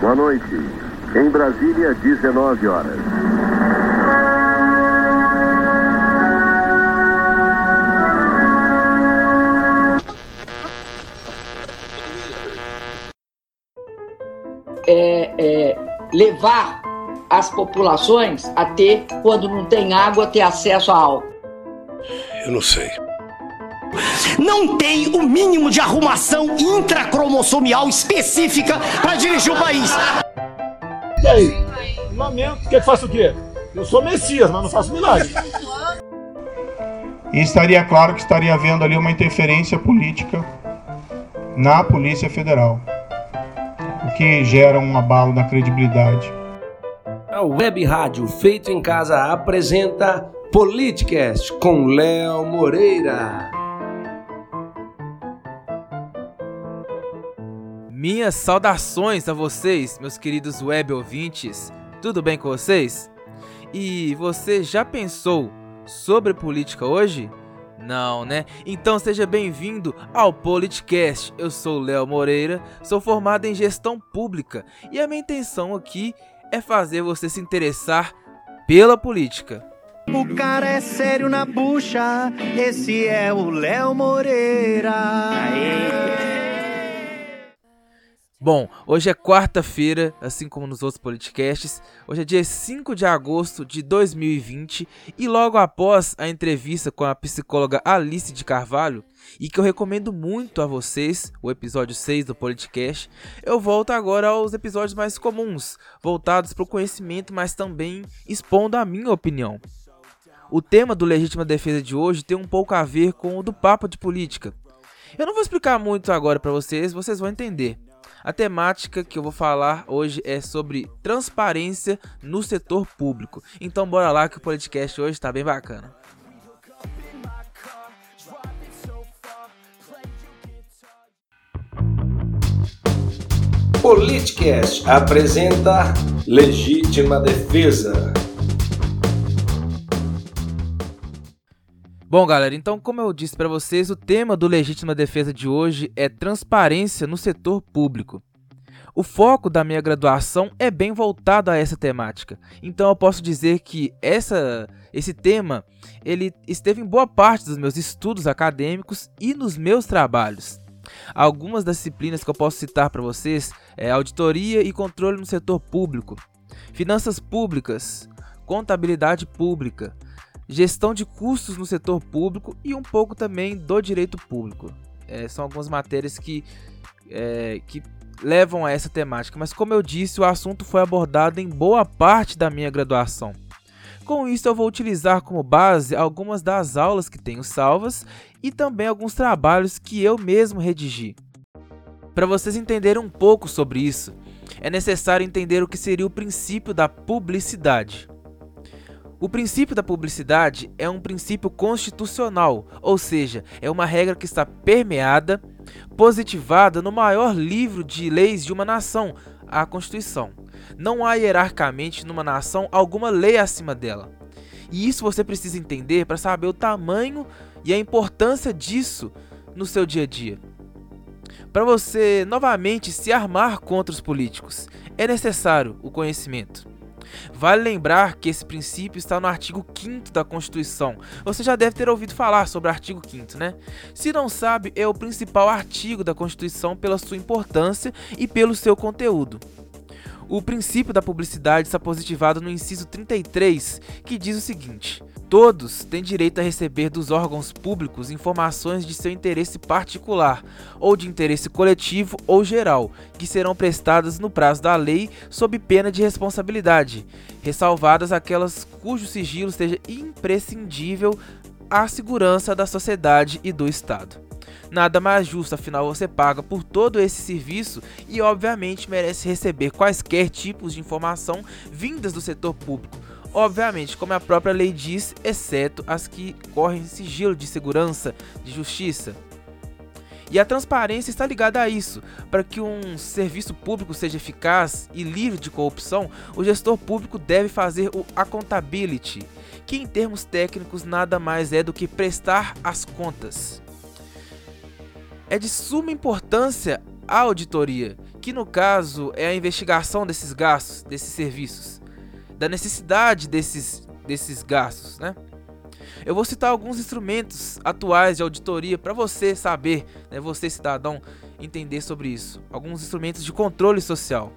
Boa noite. Em Brasília, 19 horas. É, é, levar as populações a ter, quando não tem água, ter acesso a álcool. Eu não sei. Não tem o mínimo de arrumação intracromossomial específica para dirigir o país. E aí? Lamento. Quer que faça o quê? Eu sou Messias, mas não faço milagre. E estaria claro que estaria havendo ali uma interferência política na Polícia Federal, o que gera um abalo na credibilidade. A Web Rádio Feito em Casa apresenta Politicast com Léo Moreira. Minhas saudações a vocês, meus queridos web ouvintes. Tudo bem com vocês? E você já pensou sobre política hoje? Não, né? Então seja bem-vindo ao Politicast. Eu sou Léo Moreira, sou formado em gestão pública e a minha intenção aqui é fazer você se interessar pela política. O cara é sério na bucha, esse é o Léo Moreira. Aê. Bom, hoje é quarta-feira, assim como nos outros podcasts. Hoje é dia 5 de agosto de 2020 e logo após a entrevista com a psicóloga Alice de Carvalho, e que eu recomendo muito a vocês, o episódio 6 do podcast, eu volto agora aos episódios mais comuns, voltados para o conhecimento, mas também expondo a minha opinião. O tema do Legítima Defesa de hoje tem um pouco a ver com o do Papo de Política. Eu não vou explicar muito agora para vocês, vocês vão entender. A temática que eu vou falar hoje é sobre transparência no setor público. Então bora lá que o podcast hoje está bem bacana. Politicast apresenta Legítima Defesa. Bom, galera, então como eu disse para vocês, o tema do Legítima Defesa de hoje é transparência no setor público. O foco da minha graduação é bem voltado a essa temática. Então eu posso dizer que essa, esse tema ele esteve em boa parte dos meus estudos acadêmicos e nos meus trabalhos. Algumas das disciplinas que eu posso citar para vocês é auditoria e controle no setor público, finanças públicas, contabilidade pública, gestão de custos no setor público e um pouco também do direito público. É, são algumas matérias que, é, que levam a essa temática, mas como eu disse, o assunto foi abordado em boa parte da minha graduação. Com isso, eu vou utilizar como base algumas das aulas que tenho salvas e também alguns trabalhos que eu mesmo redigi. Para vocês entenderem um pouco sobre isso, é necessário entender o que seria o princípio da publicidade. O princípio da publicidade é um princípio constitucional, ou seja, é uma regra que está permeada, positivada no maior livro de leis de uma nação, a Constituição. Não há hierarquicamente numa nação alguma lei acima dela. E isso você precisa entender para saber o tamanho e a importância disso no seu dia a dia. Para você novamente se armar contra os políticos, é necessário o conhecimento. Vale lembrar que esse princípio está no artigo 5 da Constituição. Você já deve ter ouvido falar sobre o artigo 5, né? Se não sabe, é o principal artigo da Constituição pela sua importância e pelo seu conteúdo. O princípio da publicidade está positivado no inciso 33, que diz o seguinte: Todos têm direito a receber dos órgãos públicos informações de seu interesse particular ou de interesse coletivo ou geral, que serão prestadas no prazo da lei sob pena de responsabilidade, ressalvadas aquelas cujo sigilo seja imprescindível à segurança da sociedade e do Estado. Nada mais justo, afinal você paga por todo esse serviço e obviamente merece receber quaisquer tipos de informação vindas do setor público. Obviamente, como a própria lei diz, exceto as que correm sigilo de segurança, de justiça. E a transparência está ligada a isso. Para que um serviço público seja eficaz e livre de corrupção, o gestor público deve fazer o accountability, que em termos técnicos nada mais é do que prestar as contas. É de suma importância a auditoria, que no caso é a investigação desses gastos, desses serviços, da necessidade desses, desses gastos, né? Eu vou citar alguns instrumentos atuais de auditoria para você saber, né, você cidadão, entender sobre isso. Alguns instrumentos de controle social.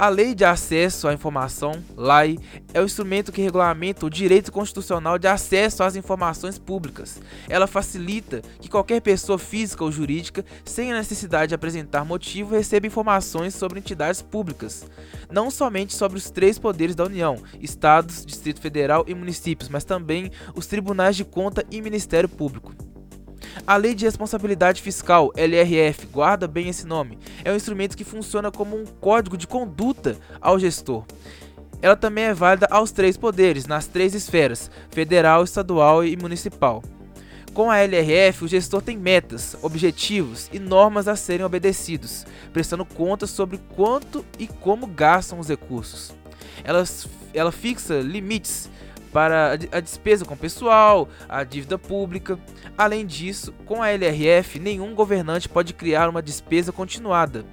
A Lei de Acesso à Informação, LAI, é o instrumento que regulamenta o direito constitucional de acesso às informações públicas. Ela facilita que qualquer pessoa física ou jurídica, sem a necessidade de apresentar motivo, receba informações sobre entidades públicas, não somente sobre os três poderes da União, Estados, Distrito Federal e municípios, mas também os tribunais de conta e Ministério Público. A Lei de Responsabilidade Fiscal, LRF, guarda bem esse nome, é um instrumento que funciona como um código de conduta ao gestor. Ela também é válida aos três poderes, nas três esferas: federal, estadual e municipal. Com a LRF, o gestor tem metas, objetivos e normas a serem obedecidos, prestando contas sobre quanto e como gastam os recursos. Ela, ela fixa limites para a despesa com pessoal, a dívida pública. Além disso, com a LRF, nenhum governante pode criar uma despesa continuada,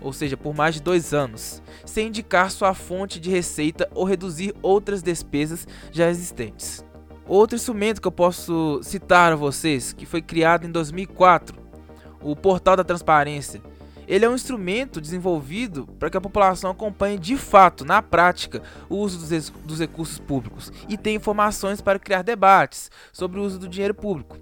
ou seja, por mais de dois anos, sem indicar sua fonte de receita ou reduzir outras despesas já existentes. Outro instrumento que eu posso citar a vocês, que foi criado em 2004, o Portal da Transparência, ele é um instrumento desenvolvido para que a população acompanhe de fato, na prática, o uso dos, dos recursos públicos e tenha informações para criar debates sobre o uso do dinheiro público.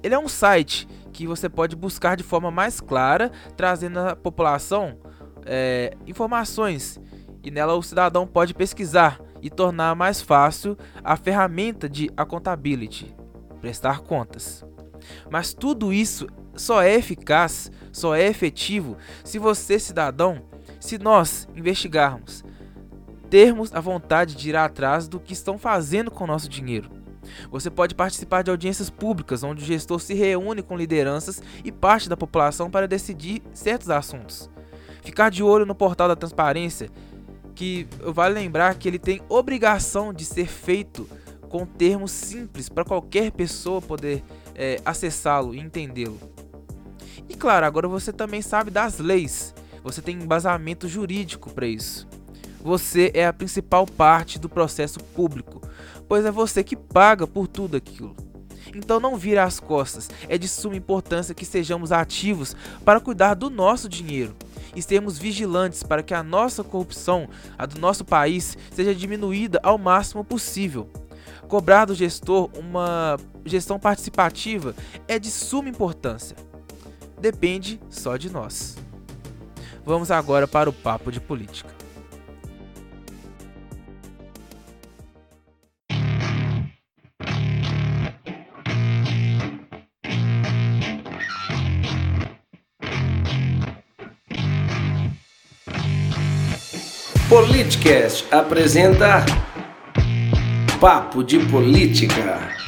Ele é um site que você pode buscar de forma mais clara, trazendo à população é, informações e nela o cidadão pode pesquisar e tornar mais fácil a ferramenta de accountability, prestar contas. Mas tudo isso só é eficaz, só é efetivo se você, cidadão, se nós investigarmos, termos a vontade de ir atrás do que estão fazendo com o nosso dinheiro. Você pode participar de audiências públicas, onde o gestor se reúne com lideranças e parte da população para decidir certos assuntos. Ficar de olho no portal da transparência, que vale lembrar que ele tem obrigação de ser feito com termos simples para qualquer pessoa poder é, acessá-lo e entendê-lo. E claro, agora você também sabe das leis. Você tem embasamento jurídico para isso. Você é a principal parte do processo público, pois é você que paga por tudo aquilo. Então não vire as costas. É de suma importância que sejamos ativos para cuidar do nosso dinheiro e sermos vigilantes para que a nossa corrupção, a do nosso país, seja diminuída ao máximo possível. Cobrar do gestor uma gestão participativa é de suma importância depende só de nós. Vamos agora para o papo de política. Politicast apresenta Papo de Política.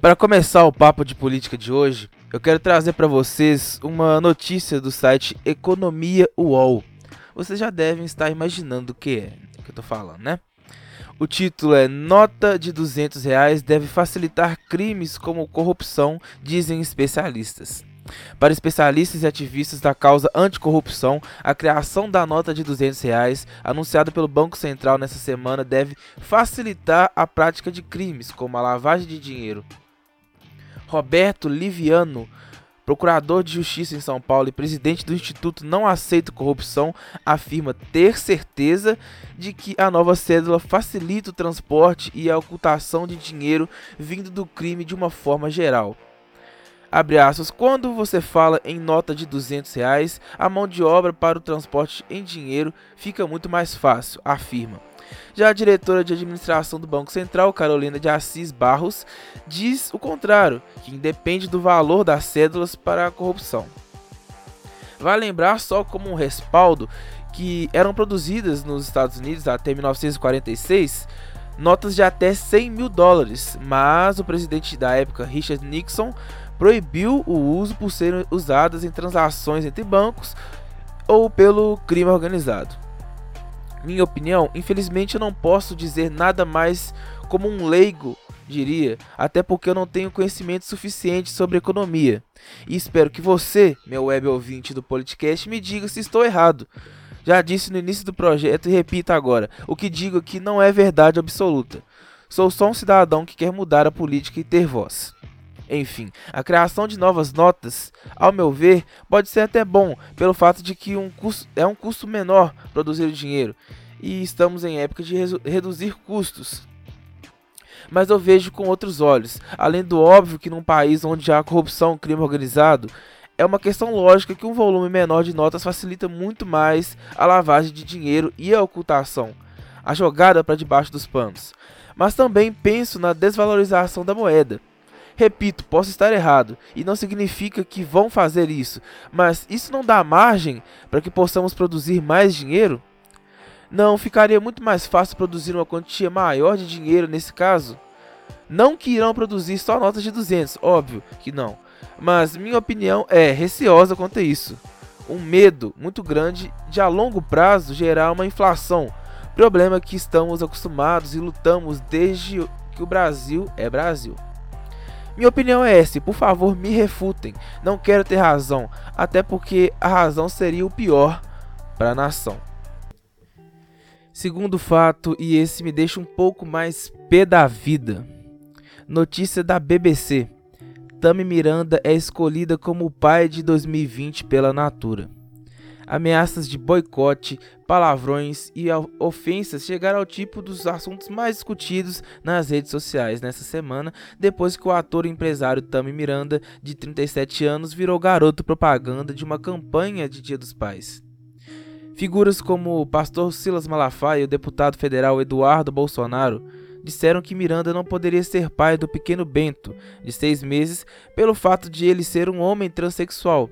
Para começar o papo de política de hoje, eu quero trazer para vocês uma notícia do site Economia UOL. Vocês já devem estar imaginando o que é o que eu tô falando, né? O título é Nota de 200 reais deve facilitar crimes como corrupção, dizem especialistas. Para especialistas e ativistas da causa anticorrupção, a criação da nota de 200 reais, anunciada pelo Banco Central nessa semana, deve facilitar a prática de crimes como a lavagem de dinheiro, Roberto Liviano, procurador de justiça em São Paulo e presidente do Instituto Não Aceito Corrupção, afirma ter certeza de que a nova cédula facilita o transporte e a ocultação de dinheiro vindo do crime de uma forma geral. Aspas, quando você fala em nota de 200 reais, a mão de obra para o transporte em dinheiro fica muito mais fácil, afirma. Já a diretora de administração do Banco Central, Carolina de Assis Barros, diz o contrário, que independe do valor das cédulas para a corrupção. Vale lembrar só como um respaldo que eram produzidas nos Estados Unidos até 1946 notas de até 100 mil dólares, mas o presidente da época, Richard Nixon, proibiu o uso por serem usadas em transações entre bancos ou pelo crime organizado. Minha opinião, infelizmente eu não posso dizer nada mais como um leigo diria, até porque eu não tenho conhecimento suficiente sobre economia. E espero que você, meu web ouvinte do podcast, me diga se estou errado. Já disse no início do projeto e repito agora: o que digo aqui não é verdade absoluta. Sou só um cidadão que quer mudar a política e ter voz. Enfim, a criação de novas notas, ao meu ver, pode ser até bom, pelo fato de que um custo, é um custo menor produzir o dinheiro e estamos em época de reduzir custos. Mas eu vejo com outros olhos, além do óbvio que num país onde há corrupção crime organizado, é uma questão lógica que um volume menor de notas facilita muito mais a lavagem de dinheiro e a ocultação, a jogada para debaixo dos panos. Mas também penso na desvalorização da moeda. Repito, posso estar errado e não significa que vão fazer isso, mas isso não dá margem para que possamos produzir mais dinheiro? Não ficaria muito mais fácil produzir uma quantia maior de dinheiro nesse caso? Não que irão produzir só notas de 200, óbvio que não, mas minha opinião é receosa quanto a isso. Um medo muito grande de a longo prazo gerar uma inflação, problema que estamos acostumados e lutamos desde que o Brasil é Brasil. Minha opinião é essa, por favor me refutem. Não quero ter razão, até porque a razão seria o pior para a nação. Segundo fato, e esse me deixa um pouco mais pé da vida. Notícia da BBC. Tami Miranda é escolhida como o pai de 2020 pela Natura ameaças de boicote, palavrões e ofensas chegaram ao tipo dos assuntos mais discutidos nas redes sociais nessa semana, depois que o ator e empresário Tami Miranda, de 37 anos, virou garoto propaganda de uma campanha de Dia dos Pais. Figuras como o pastor Silas Malafaia e o deputado federal Eduardo Bolsonaro disseram que Miranda não poderia ser pai do pequeno Bento, de seis meses, pelo fato de ele ser um homem transexual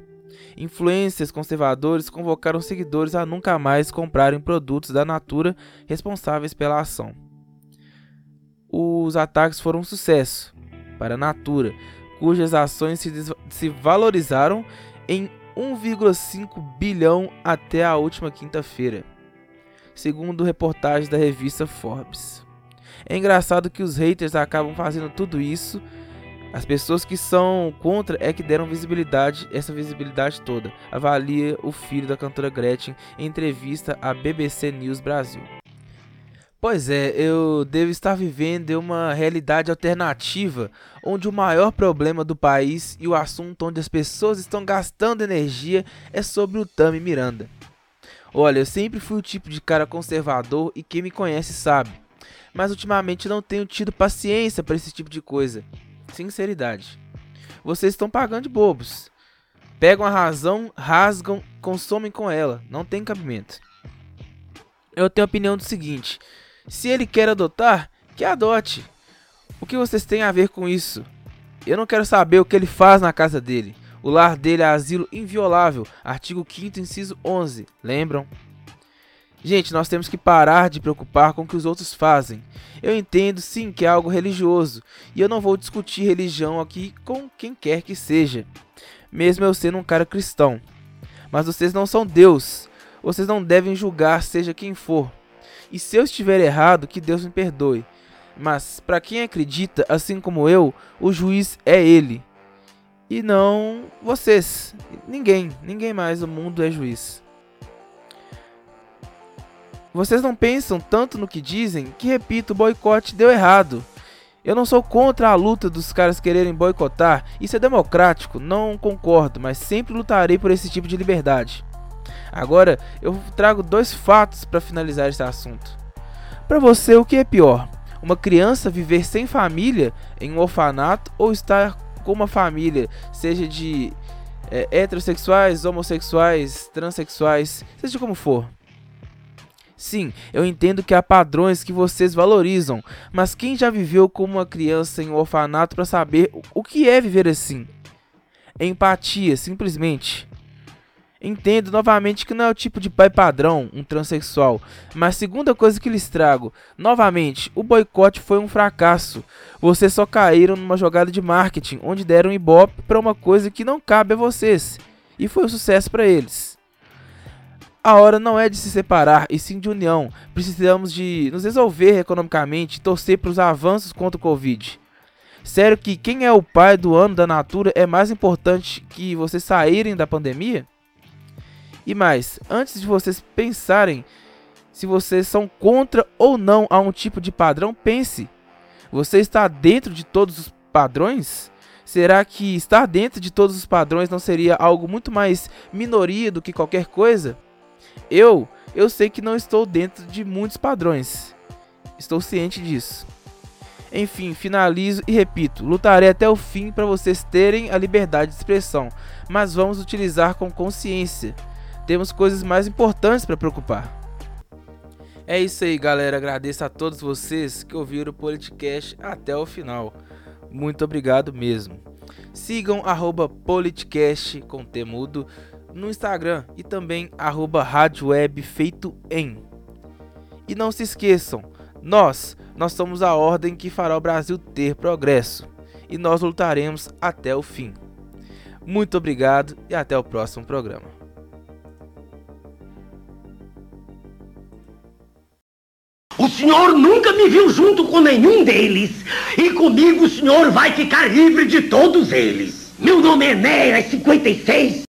Influências conservadores convocaram seguidores a nunca mais comprarem produtos da Natura responsáveis pela ação. Os ataques foram um sucesso para a Natura, cujas ações se, se valorizaram em 1,5 bilhão até a última quinta-feira, segundo reportagem da revista Forbes. É engraçado que os haters acabam fazendo tudo isso as pessoas que são contra é que deram visibilidade, essa visibilidade toda. Avalia o filho da cantora Gretchen em entrevista à BBC News Brasil. Pois é, eu devo estar vivendo uma realidade alternativa, onde o maior problema do país e o assunto onde as pessoas estão gastando energia é sobre o Tami Miranda. Olha, eu sempre fui o tipo de cara conservador e quem me conhece sabe, mas ultimamente não tenho tido paciência para esse tipo de coisa sinceridade. Vocês estão pagando de bobos. Pegam a razão, rasgam, consomem com ela. Não tem cabimento. Eu tenho a opinião do seguinte: se ele quer adotar, que adote. O que vocês têm a ver com isso? Eu não quero saber o que ele faz na casa dele. O lar dele é asilo inviolável. Artigo 5 inciso 11. Lembram? Gente, nós temos que parar de preocupar com o que os outros fazem. Eu entendo sim que é algo religioso, e eu não vou discutir religião aqui com quem quer que seja, mesmo eu sendo um cara cristão. Mas vocês não são Deus. Vocês não devem julgar seja quem for. E se eu estiver errado, que Deus me perdoe. Mas para quem acredita, assim como eu, o juiz é ele. E não vocês. Ninguém, ninguém mais no mundo é juiz. Vocês não pensam tanto no que dizem que, repito, o boicote deu errado. Eu não sou contra a luta dos caras quererem boicotar, isso é democrático, não concordo, mas sempre lutarei por esse tipo de liberdade. Agora, eu trago dois fatos para finalizar esse assunto. Para você, o que é pior? Uma criança viver sem família em um orfanato ou estar com uma família, seja de é, heterossexuais, homossexuais, transexuais, seja como for? Sim, eu entendo que há padrões que vocês valorizam, mas quem já viveu como uma criança em um orfanato para saber o que é viver assim? Empatia, simplesmente. Entendo novamente que não é o tipo de pai padrão, um transexual, mas segunda coisa que lhes trago, novamente, o boicote foi um fracasso. Vocês só caíram numa jogada de marketing, onde deram ibope para uma coisa que não cabe a vocês, e foi um sucesso para eles. A hora não é de se separar, e sim de união. Precisamos de nos resolver economicamente e torcer para os avanços contra o Covid. Sério que quem é o pai do ano da Natura é mais importante que vocês saírem da pandemia? E mais, antes de vocês pensarem se vocês são contra ou não a um tipo de padrão, pense: você está dentro de todos os padrões? Será que estar dentro de todos os padrões não seria algo muito mais minoria do que qualquer coisa? Eu, eu sei que não estou dentro de muitos padrões. Estou ciente disso. Enfim, finalizo e repito: lutarei até o fim para vocês terem a liberdade de expressão, mas vamos utilizar com consciência. Temos coisas mais importantes para preocupar. É isso aí, galera. Agradeço a todos vocês que ouviram o podcast até o final. Muito obrigado mesmo. Sigam arroba politicast com temudo no Instagram e também arroba rádio web feito em. E não se esqueçam, nós, nós somos a ordem que fará o Brasil ter progresso. E nós lutaremos até o fim. Muito obrigado e até o próximo programa. O senhor nunca me viu junto com nenhum deles. E comigo o senhor vai ficar livre de todos eles. Meu nome é Enéas 56